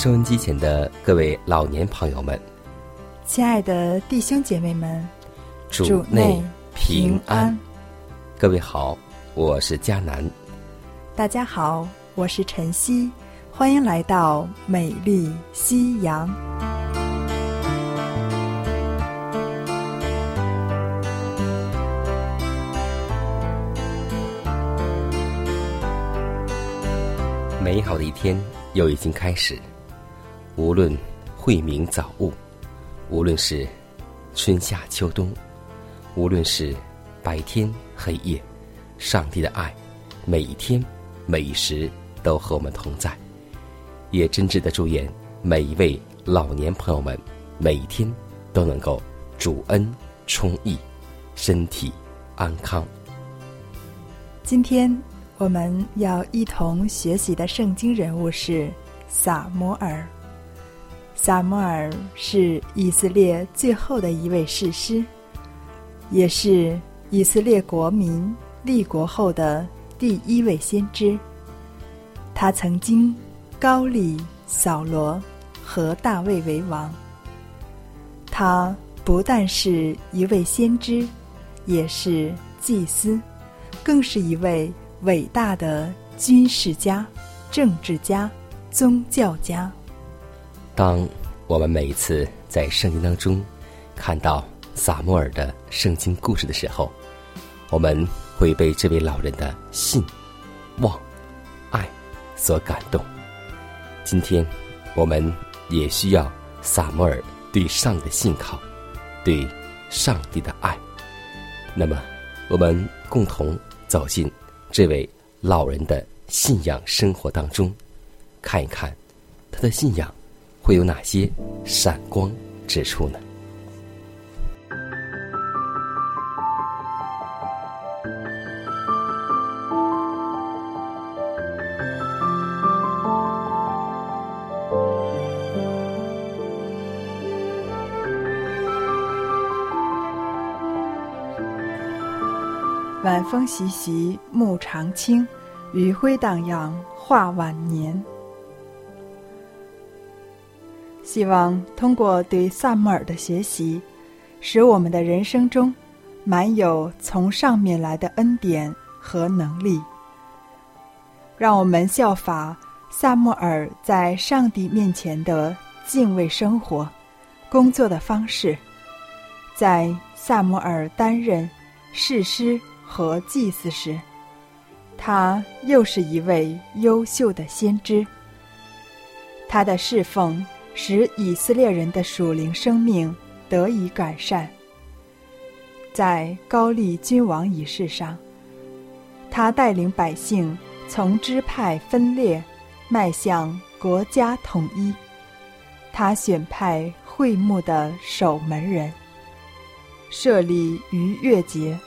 收音机前的各位老年朋友们，亲爱的弟兄姐妹们，主内平安。各位好，我是佳南。大家好，我是晨曦，欢迎来到美丽夕阳。美好的一天又已经开始。无论晦明早雾，无论是春夏秋冬，无论是白天黑夜，上帝的爱每一天每一时都和我们同在。也真挚的祝愿每一位老年朋友们每一天都能够主恩充溢，身体安康。今天我们要一同学习的圣经人物是撒摩尔。撒摩尔是以色列最后的一位士师，也是以色列国民立国后的第一位先知。他曾经高立扫罗和大卫为王。他不但是一位先知，也是祭司，更是一位伟大的军事家、政治家、宗教家。当我们每一次在圣经当中看到撒母耳的圣经故事的时候，我们会被这位老人的信、望、爱所感动。今天，我们也需要撒母耳对上帝的信靠，对上帝的爱。那么，我们共同走进这位老人的信仰生活当中，看一看他的信仰。会有哪些闪光之处呢？晚风习习，木长青，余晖荡漾，画晚年。希望通过对萨穆尔的学习，使我们的人生中满有从上面来的恩典和能力。让我们效法萨穆尔在上帝面前的敬畏生活、工作的方式。在萨穆尔担任士师和祭司时，他又是一位优秀的先知。他的侍奉。使以色列人的属灵生命得以改善。在高丽君王仪式上，他带领百姓从支派分裂，迈向国家统一。他选派会幕的守门人，设立逾越节，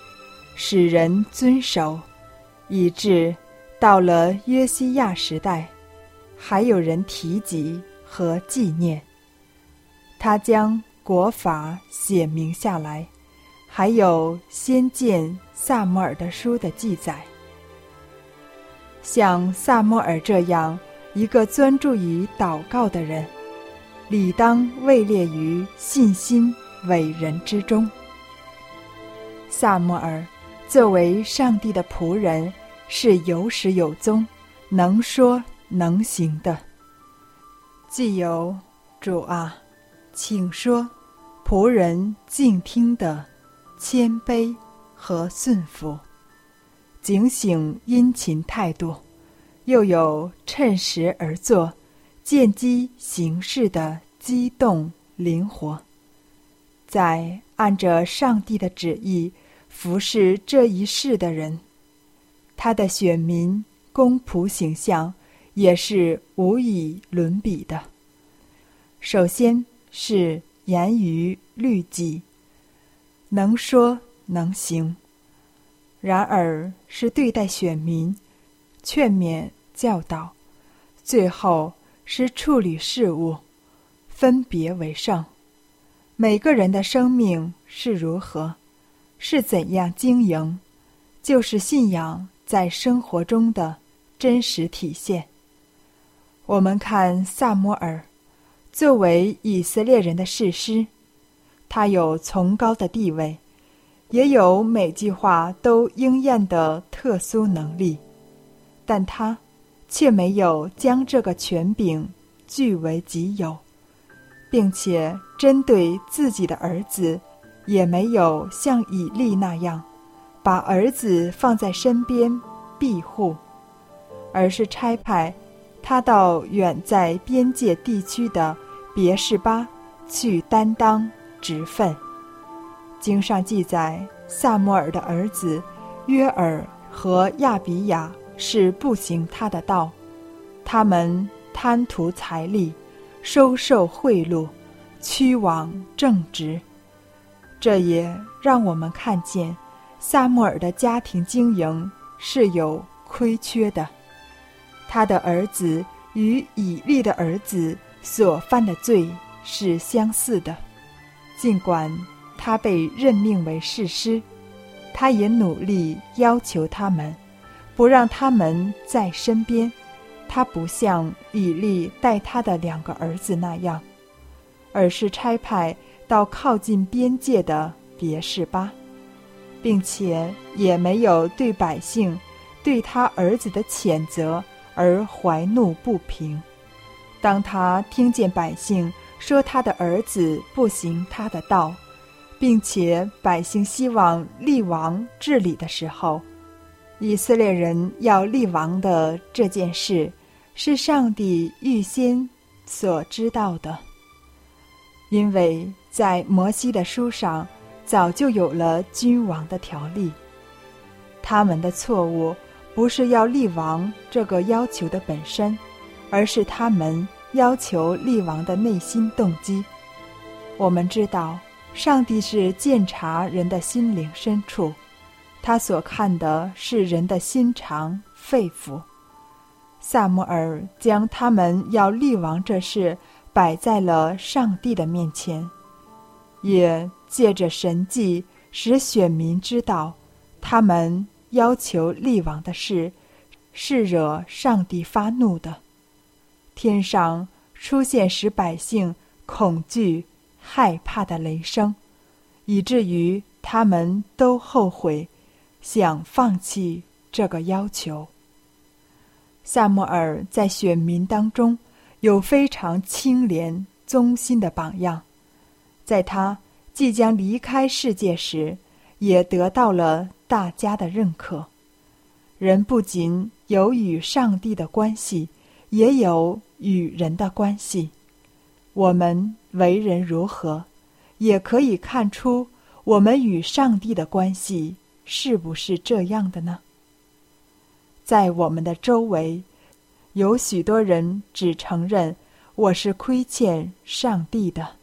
使人遵守，以致到了约西亚时代，还有人提及。和纪念，他将国法写明下来，还有先见萨摩尔的书的记载。像萨摩尔这样一个专注于祷告的人，理当位列于信心伟人之中。萨摩尔作为上帝的仆人，是有始有终，能说能行的。既有主啊，请说，仆人静听的谦卑和顺服，警醒殷勤态度，又有趁时而作、见机行事的机动灵活，在按着上帝的旨意服侍这一世的人，他的选民公仆形象也是无以伦比的。首先是严于律己，能说能行；然而是对待选民，劝勉教导；最后是处理事务，分别为圣。每个人的生命是如何，是怎样经营，就是信仰在生活中的真实体现。我们看萨摩尔。作为以色列人的士师，他有崇高的地位，也有每句话都应验的特殊能力，但他却没有将这个权柄据为己有，并且针对自己的儿子，也没有像以利那样，把儿子放在身边庇护，而是差派他到远在边界地区的。别是巴去担当职分。经上记载，萨摩尔的儿子约尔和亚比亚是不行他的道，他们贪图财力，收受贿赂，屈枉正直。这也让我们看见，萨摩尔的家庭经营是有亏缺的。他的儿子与以利的儿子。所犯的罪是相似的，尽管他被任命为士师，他也努力要求他们，不让他们在身边。他不像以利带他的两个儿子那样，而是差派到靠近边界的别是巴，并且也没有对百姓对他儿子的谴责而怀怒不平。当他听见百姓说他的儿子不行他的道，并且百姓希望立王治理的时候，以色列人要立王的这件事，是上帝预先所知道的，因为在摩西的书上早就有了君王的条例。他们的错误不是要立王这个要求的本身。而是他们要求立王的内心动机。我们知道，上帝是鉴察人的心灵深处，他所看的是人的心肠肺腑。萨摩尔将他们要立王这事摆在了上帝的面前，也借着神迹使选民知道，他们要求立王的事是惹上帝发怒的。天上出现使百姓恐惧、害怕的雷声，以至于他们都后悔，想放弃这个要求。萨摩尔在选民当中有非常清廉、忠心的榜样，在他即将离开世界时，也得到了大家的认可。人不仅有与上帝的关系。也有与人的关系，我们为人如何，也可以看出我们与上帝的关系是不是这样的呢？在我们的周围，有许多人只承认我是亏欠上帝的，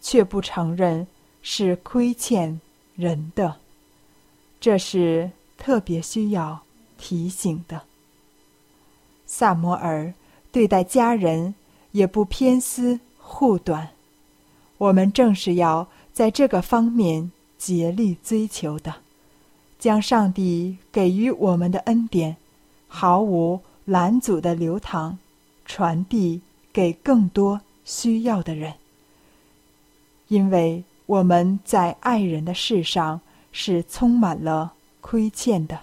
却不承认是亏欠人的，这是特别需要提醒的。萨摩尔对待家人也不偏私护短，我们正是要在这个方面竭力追求的，将上帝给予我们的恩典毫无拦阻的流淌，传递给更多需要的人。因为我们在爱人的事上是充满了亏欠的。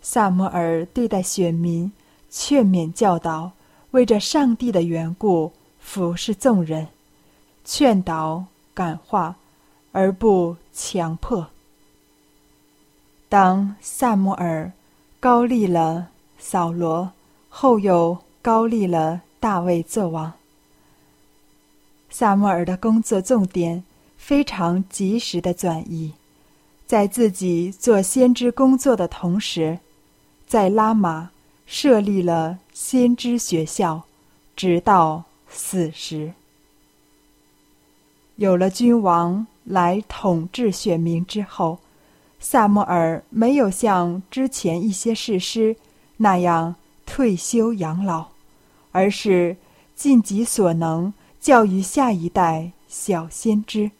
萨摩尔对待选民，劝勉教导，为着上帝的缘故服侍众人，劝导感化，而不强迫。当萨摩尔高立了扫罗，后又高立了大卫做王。萨摩尔的工作重点非常及时的转移，在自己做先知工作的同时，在拉玛设立了先知学校，直到死时。有了君王来统治选民之后。萨摩尔没有像之前一些士师那样退休养老，而是尽己所能教育下一代小先知，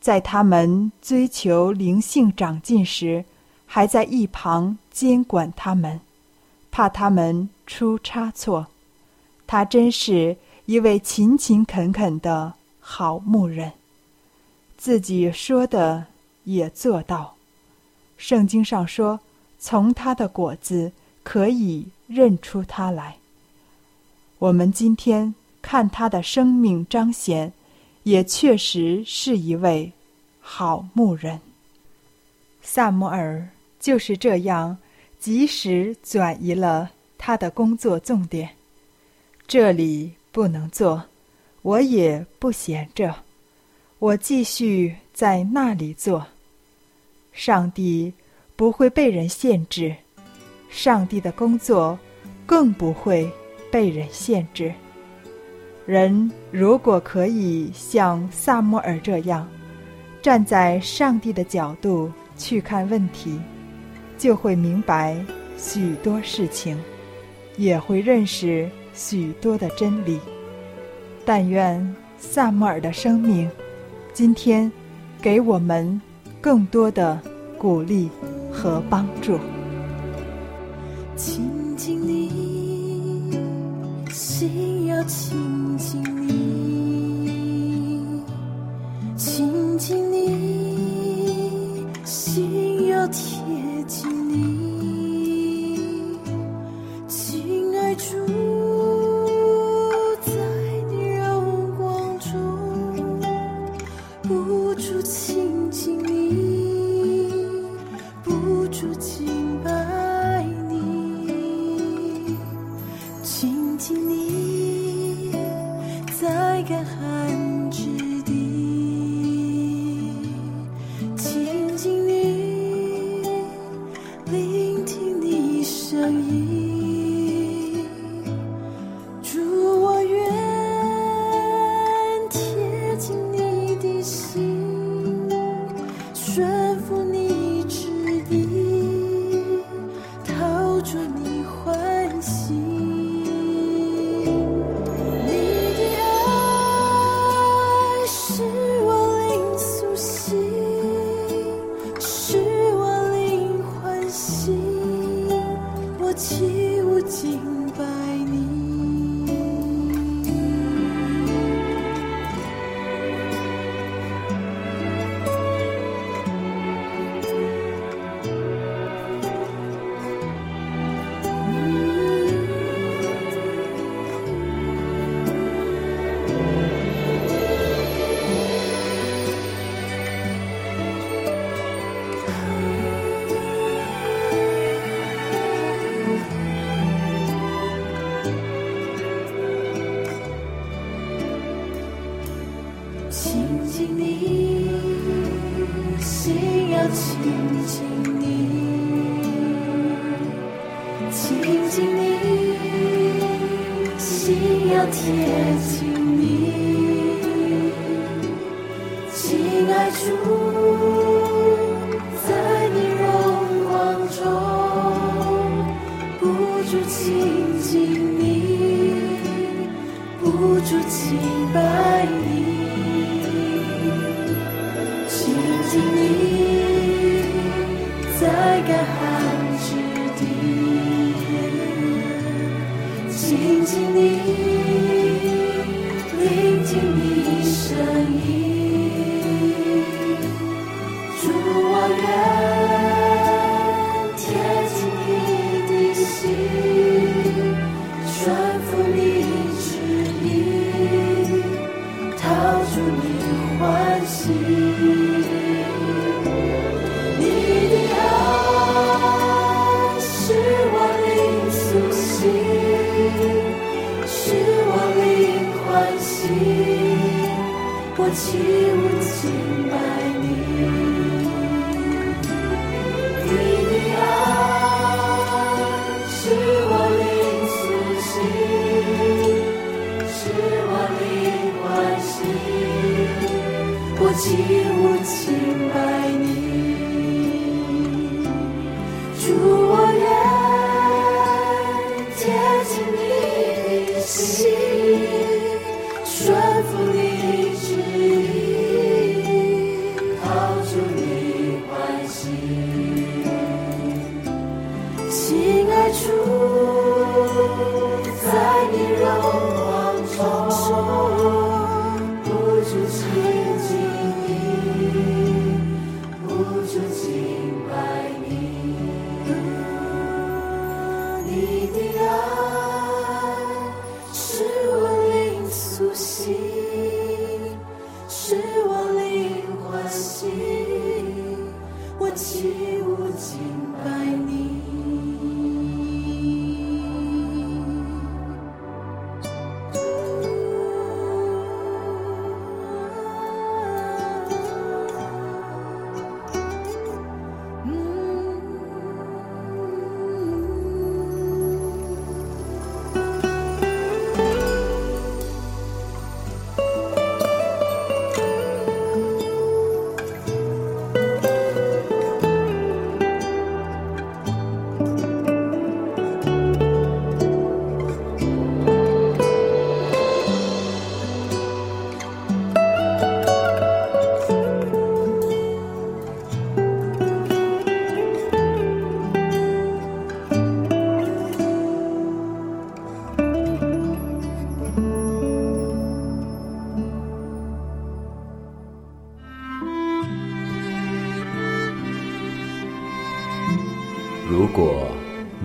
在他们追求灵性长进时，还在一旁监管他们，怕他们出差错。他真是一位勤勤恳恳的好牧人，自己说的也做到。圣经上说：“从他的果子可以认出他来。”我们今天看他的生命彰显，也确实是一位好牧人。萨摩尔就是这样及时转移了他的工作重点。这里不能做，我也不闲着，我继续在那里做。上帝不会被人限制，上帝的工作更不会被人限制。人如果可以像萨摩尔这样，站在上帝的角度去看问题，就会明白许多事情，也会认识许多的真理。但愿萨摩尔的生命，今天给我们。更多的鼓励和帮助。亲近你，心要亲起舞敬拜你，你的爱是我灵苏醒，是我灵欢喜，我起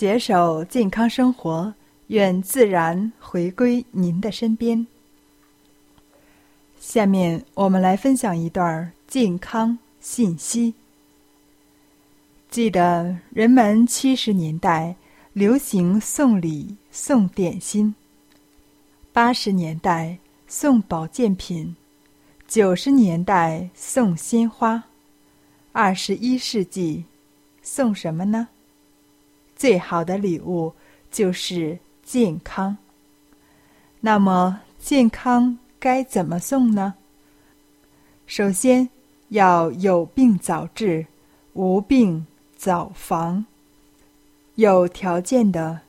携手健康生活，愿自然回归您的身边。下面我们来分享一段健康信息。记得人们七十年代流行送礼送点心，八十年代送保健品，九十年代送鲜花，二十一世纪送什么呢？最好的礼物就是健康。那么，健康该怎么送呢？首先要有病早治，无病早防。有条件的，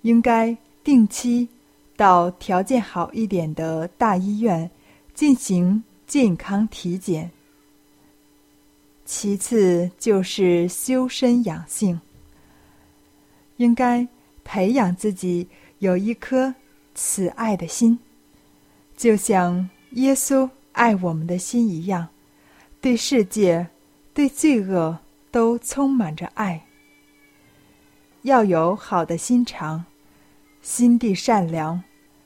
应该定期到条件好一点的大医院进行健康体检。其次就是修身养性。应该培养自己有一颗慈爱的心，就像耶稣爱我们的心一样，对世界、对罪恶都充满着爱。要有好的心肠，心地善良，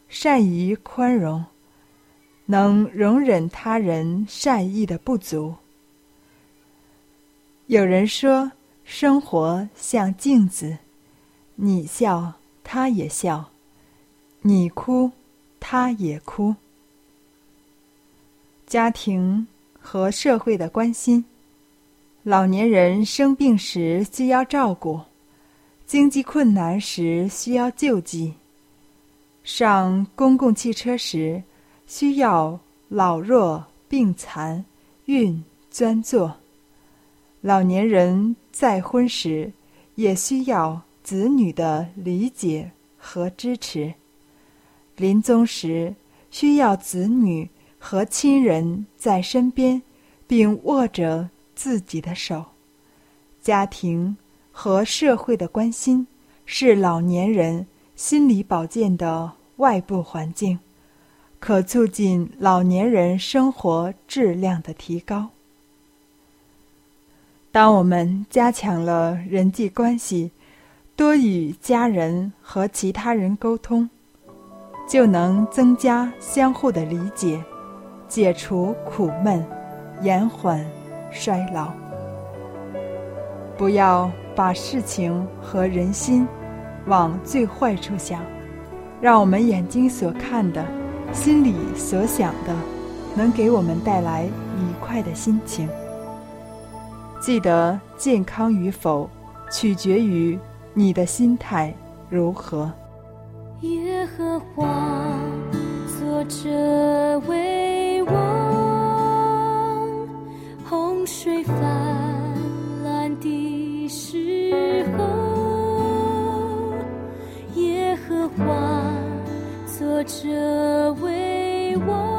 善于宽容，能容忍他人善意的不足。有人说，生活像镜子。你笑，他也笑；你哭，他也哭。家庭和社会的关心，老年人生病时需要照顾，经济困难时需要救济，上公共汽车时需要老弱病残孕专座，老年人再婚时也需要。子女的理解和支持。临终时，需要子女和亲人在身边，并握着自己的手。家庭和社会的关心是老年人心理保健的外部环境，可促进老年人生活质量的提高。当我们加强了人际关系，多与家人和其他人沟通，就能增加相互的理解，解除苦闷，延缓衰老。不要把事情和人心往最坏处想，让我们眼睛所看的、心里所想的，能给我们带来愉快的心情。记得健康与否，取决于你的心态如何。耶和华作者为王，洪水泛滥。的时候，耶和华作者为我。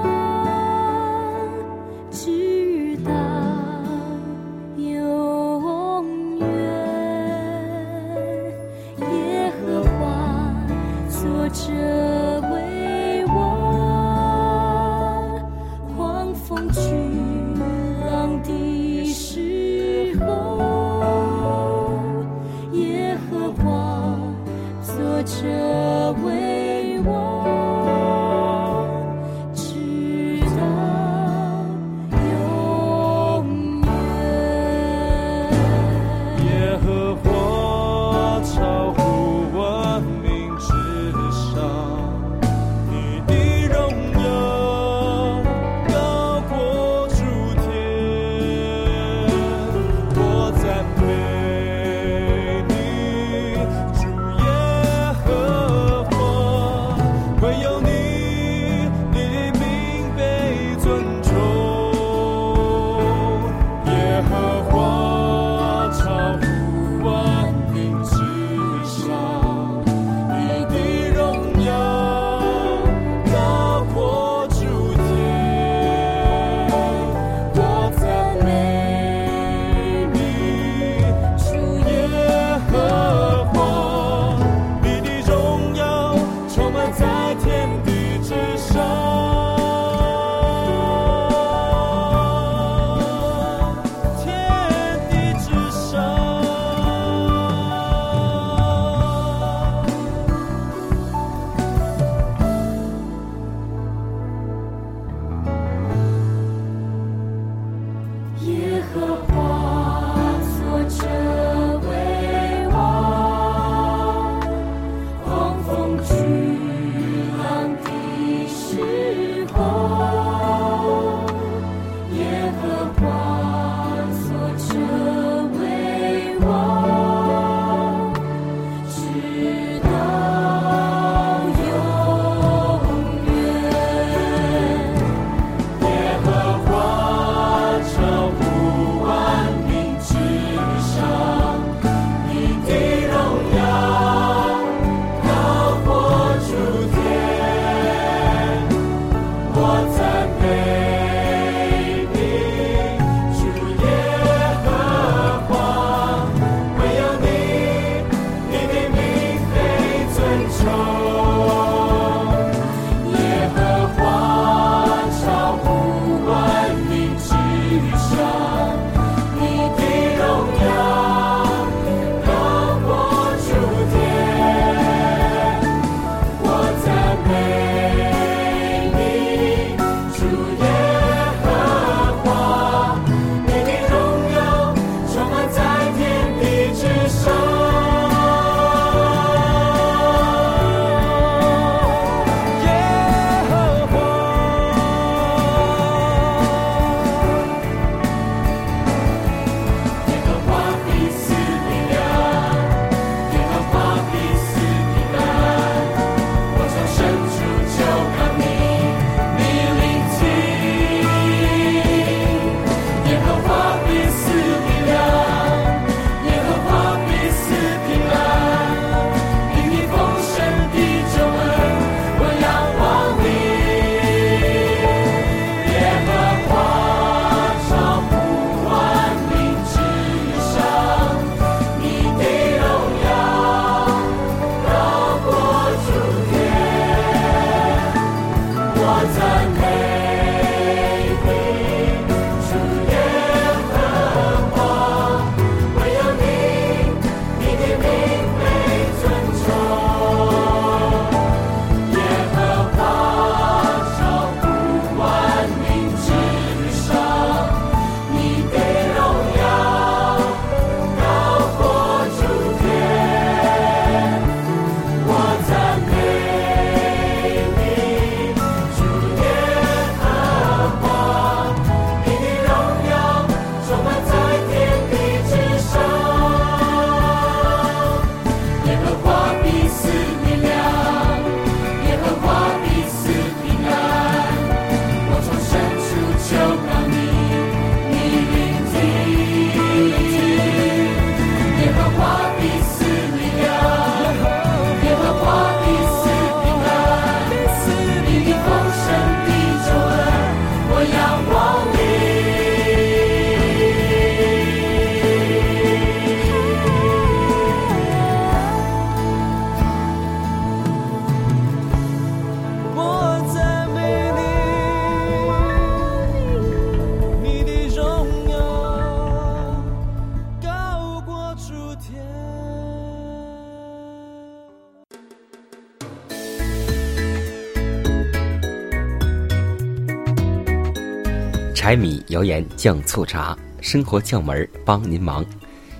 柴米油盐酱醋茶，生活窍门帮您忙。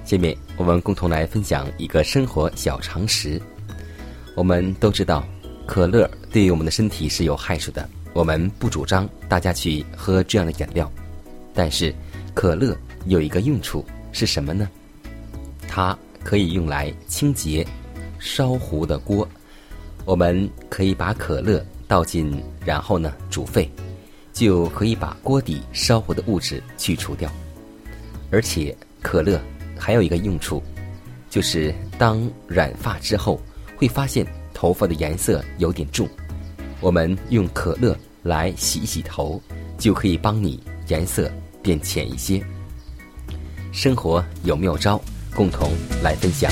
下面我们共同来分享一个生活小常识。我们都知道，可乐对于我们的身体是有害处的，我们不主张大家去喝这样的饮料。但是，可乐有一个用处是什么呢？它可以用来清洁烧糊的锅。我们可以把可乐倒进，然后呢煮沸。就可以把锅底烧糊的物质去除掉，而且可乐还有一个用处，就是当染发之后会发现头发的颜色有点重，我们用可乐来洗洗头，就可以帮你颜色变浅一些。生活有妙招，共同来分享。